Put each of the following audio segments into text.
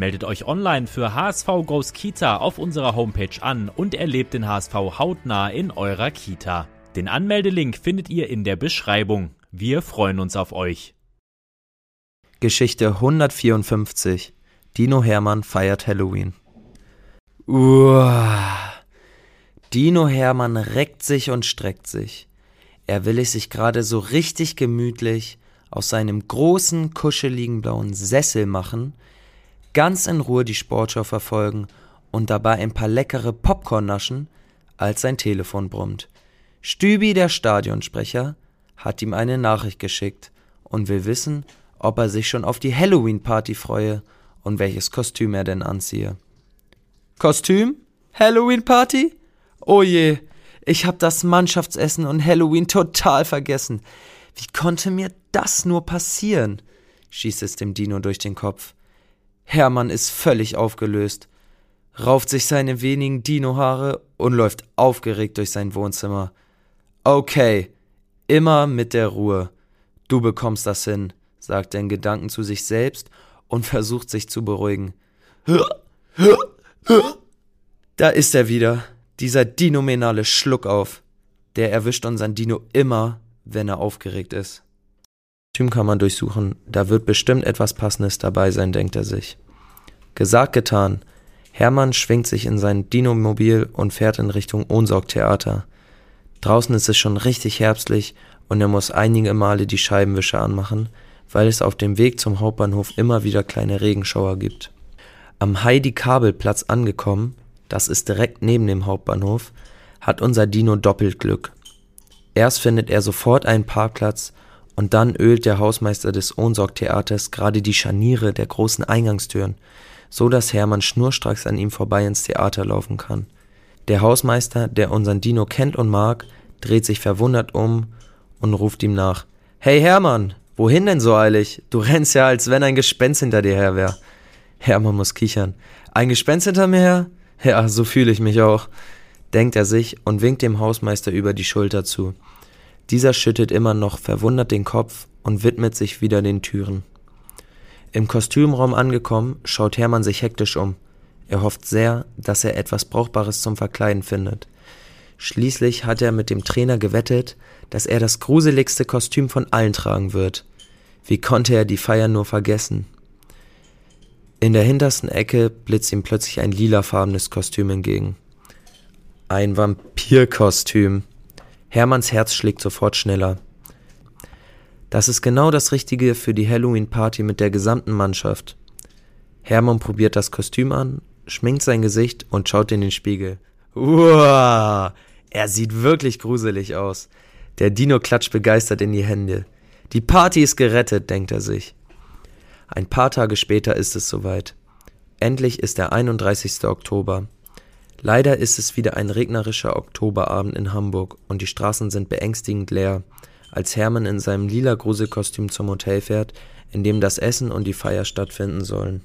Meldet euch online für HSV Goes Kita auf unserer Homepage an und erlebt den HSV hautnah in eurer Kita. Den Anmeldelink findet ihr in der Beschreibung. Wir freuen uns auf euch. Geschichte 154 Dino Hermann feiert Halloween. Uah. Dino Hermann reckt sich und streckt sich. Er will es sich gerade so richtig gemütlich aus seinem großen, kuscheligen blauen Sessel machen, ganz in Ruhe die Sportschau verfolgen und dabei ein paar leckere Popcorn naschen, als sein Telefon brummt. Stübi, der Stadionsprecher, hat ihm eine Nachricht geschickt und will wissen, ob er sich schon auf die Halloween-Party freue und welches Kostüm er denn anziehe. Kostüm? Halloween-Party? Oh je, ich hab das Mannschaftsessen und Halloween total vergessen. Wie konnte mir das nur passieren? schießt es dem Dino durch den Kopf. Hermann ist völlig aufgelöst, rauft sich seine wenigen Dinohaare und läuft aufgeregt durch sein Wohnzimmer. Okay, immer mit der Ruhe. Du bekommst das hin, sagt er in Gedanken zu sich selbst und versucht sich zu beruhigen. Da ist er wieder, dieser dinominale Schluckauf. Der erwischt unseren Dino immer, wenn er aufgeregt ist. Kostüm kann man durchsuchen, da wird bestimmt etwas Passendes dabei sein, denkt er sich. Gesagt, getan. Hermann schwingt sich in sein Dinomobil und fährt in Richtung Ohnsorg-Theater. Draußen ist es schon richtig herbstlich und er muss einige Male die Scheibenwischer anmachen, weil es auf dem Weg zum Hauptbahnhof immer wieder kleine Regenschauer gibt. Am Heidi-Kabelplatz angekommen, das ist direkt neben dem Hauptbahnhof, hat unser Dino doppelt Glück. Erst findet er sofort einen Parkplatz und dann ölt der Hausmeister des Ohnsorg-Theaters gerade die Scharniere der großen Eingangstüren, so dass Hermann schnurstracks an ihm vorbei ins Theater laufen kann. Der Hausmeister, der unseren Dino kennt und mag, dreht sich verwundert um und ruft ihm nach. Hey Hermann, wohin denn so eilig? Du rennst ja, als wenn ein Gespenst hinter dir her wär. Hermann muss kichern. Ein Gespenst hinter mir her? Ja, so fühle ich mich auch, denkt er sich und winkt dem Hausmeister über die Schulter zu. Dieser schüttet immer noch verwundert den Kopf und widmet sich wieder den Türen. Im Kostümraum angekommen, schaut Hermann sich hektisch um. Er hofft sehr, dass er etwas Brauchbares zum Verkleiden findet. Schließlich hat er mit dem Trainer gewettet, dass er das gruseligste Kostüm von allen tragen wird. Wie konnte er die Feier nur vergessen? In der hintersten Ecke blitzt ihm plötzlich ein lilafarbenes Kostüm entgegen. Ein Vampirkostüm. Hermanns Herz schlägt sofort schneller. Das ist genau das Richtige für die Halloween-Party mit der gesamten Mannschaft. Hermann probiert das Kostüm an, schminkt sein Gesicht und schaut in den Spiegel. Uah, er sieht wirklich gruselig aus. Der Dino klatscht begeistert in die Hände. Die Party ist gerettet, denkt er sich. Ein paar Tage später ist es soweit. Endlich ist der 31. Oktober. Leider ist es wieder ein regnerischer Oktoberabend in Hamburg und die Straßen sind beängstigend leer, als Hermann in seinem lila Gruselkostüm zum Hotel fährt, in dem das Essen und die Feier stattfinden sollen.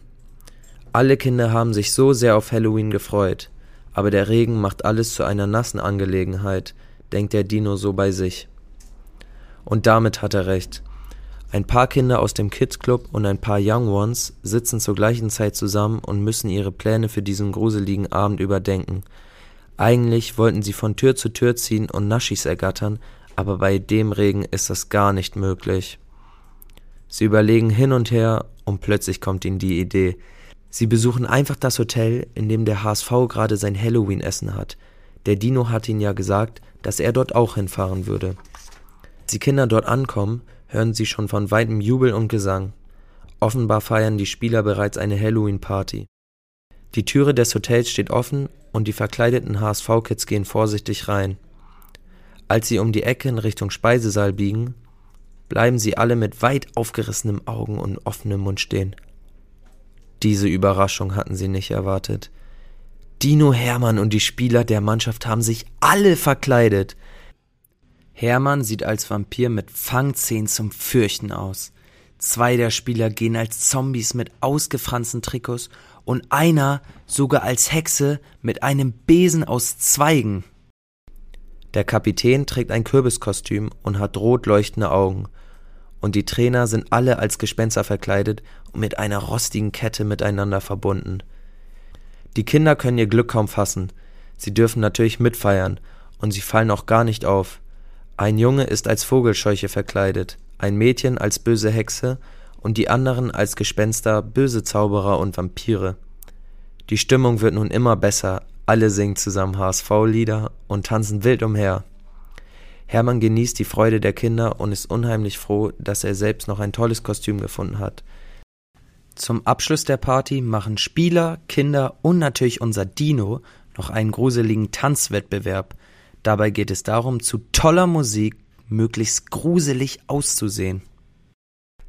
Alle Kinder haben sich so sehr auf Halloween gefreut, aber der Regen macht alles zu einer nassen Angelegenheit, denkt der Dino so bei sich. Und damit hat er recht. Ein paar Kinder aus dem Kids Club und ein paar Young Ones sitzen zur gleichen Zeit zusammen und müssen ihre Pläne für diesen gruseligen Abend überdenken. Eigentlich wollten sie von Tür zu Tür ziehen und Naschis ergattern, aber bei dem Regen ist das gar nicht möglich. Sie überlegen hin und her und plötzlich kommt ihnen die Idee. Sie besuchen einfach das Hotel, in dem der HSV gerade sein Halloween-Essen hat. Der Dino hat ihnen ja gesagt, dass er dort auch hinfahren würde. Als die Kinder dort ankommen, hören sie schon von weitem Jubel und Gesang. Offenbar feiern die Spieler bereits eine Halloween-Party. Die Türe des Hotels steht offen und die verkleideten HSV-Kids gehen vorsichtig rein. Als sie um die Ecke in Richtung Speisesaal biegen, bleiben sie alle mit weit aufgerissenen Augen und offenem Mund stehen. Diese Überraschung hatten sie nicht erwartet. Dino Hermann und die Spieler der Mannschaft haben sich alle verkleidet. Hermann sieht als Vampir mit Fangzähnen zum Fürchten aus. Zwei der Spieler gehen als Zombies mit ausgefransten Trikots und einer sogar als Hexe mit einem Besen aus Zweigen. Der Kapitän trägt ein Kürbiskostüm und hat rot leuchtende Augen. Und die Trainer sind alle als Gespenster verkleidet und mit einer rostigen Kette miteinander verbunden. Die Kinder können ihr Glück kaum fassen. Sie dürfen natürlich mitfeiern und sie fallen auch gar nicht auf. Ein Junge ist als Vogelscheuche verkleidet, ein Mädchen als böse Hexe und die anderen als Gespenster, böse Zauberer und Vampire. Die Stimmung wird nun immer besser, alle singen zusammen HSV-Lieder und tanzen wild umher. Hermann genießt die Freude der Kinder und ist unheimlich froh, dass er selbst noch ein tolles Kostüm gefunden hat. Zum Abschluss der Party machen Spieler, Kinder und natürlich unser Dino noch einen gruseligen Tanzwettbewerb. Dabei geht es darum, zu toller Musik möglichst gruselig auszusehen.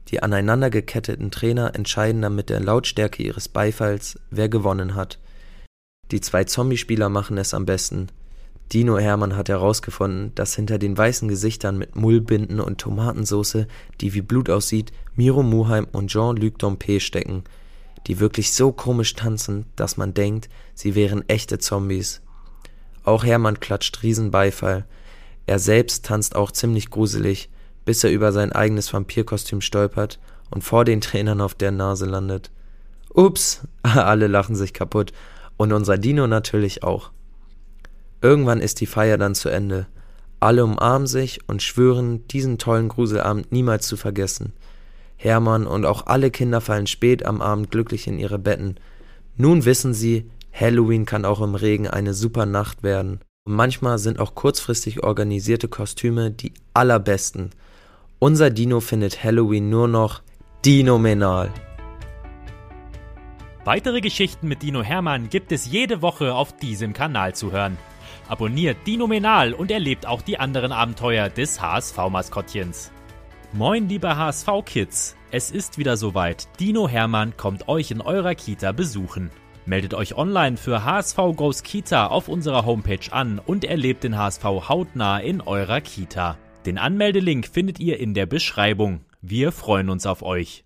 Die aneinander geketteten Trainer entscheiden dann mit der Lautstärke ihres Beifalls, wer gewonnen hat. Die zwei Zombie-Spieler machen es am besten. Dino Hermann hat herausgefunden, dass hinter den weißen Gesichtern mit Mullbinden und Tomatensauce, die wie Blut aussieht, Miro Muheim und Jean-Luc Dompe stecken, die wirklich so komisch tanzen, dass man denkt, sie wären echte Zombies. Auch Hermann klatscht Riesenbeifall. Er selbst tanzt auch ziemlich gruselig, bis er über sein eigenes Vampirkostüm stolpert und vor den Trainern auf der Nase landet. Ups, alle lachen sich kaputt und unser Dino natürlich auch. Irgendwann ist die Feier dann zu Ende. Alle umarmen sich und schwören, diesen tollen Gruselabend niemals zu vergessen. Hermann und auch alle Kinder fallen spät am Abend glücklich in ihre Betten. Nun wissen sie, Halloween kann auch im Regen eine super Nacht werden. Und manchmal sind auch kurzfristig organisierte Kostüme die allerbesten. Unser Dino findet Halloween nur noch dinomenal. Weitere Geschichten mit Dino Hermann gibt es jede Woche auf diesem Kanal zu hören. Abonniert Dino Menal und erlebt auch die anderen Abenteuer des HSV-Maskottchens. Moin, liebe HSV-Kids! Es ist wieder soweit. Dino Hermann kommt euch in eurer Kita besuchen. Meldet euch online für HSV Goes Kita auf unserer Homepage an und erlebt den HSV hautnah in eurer Kita. Den Anmeldelink findet ihr in der Beschreibung. Wir freuen uns auf euch.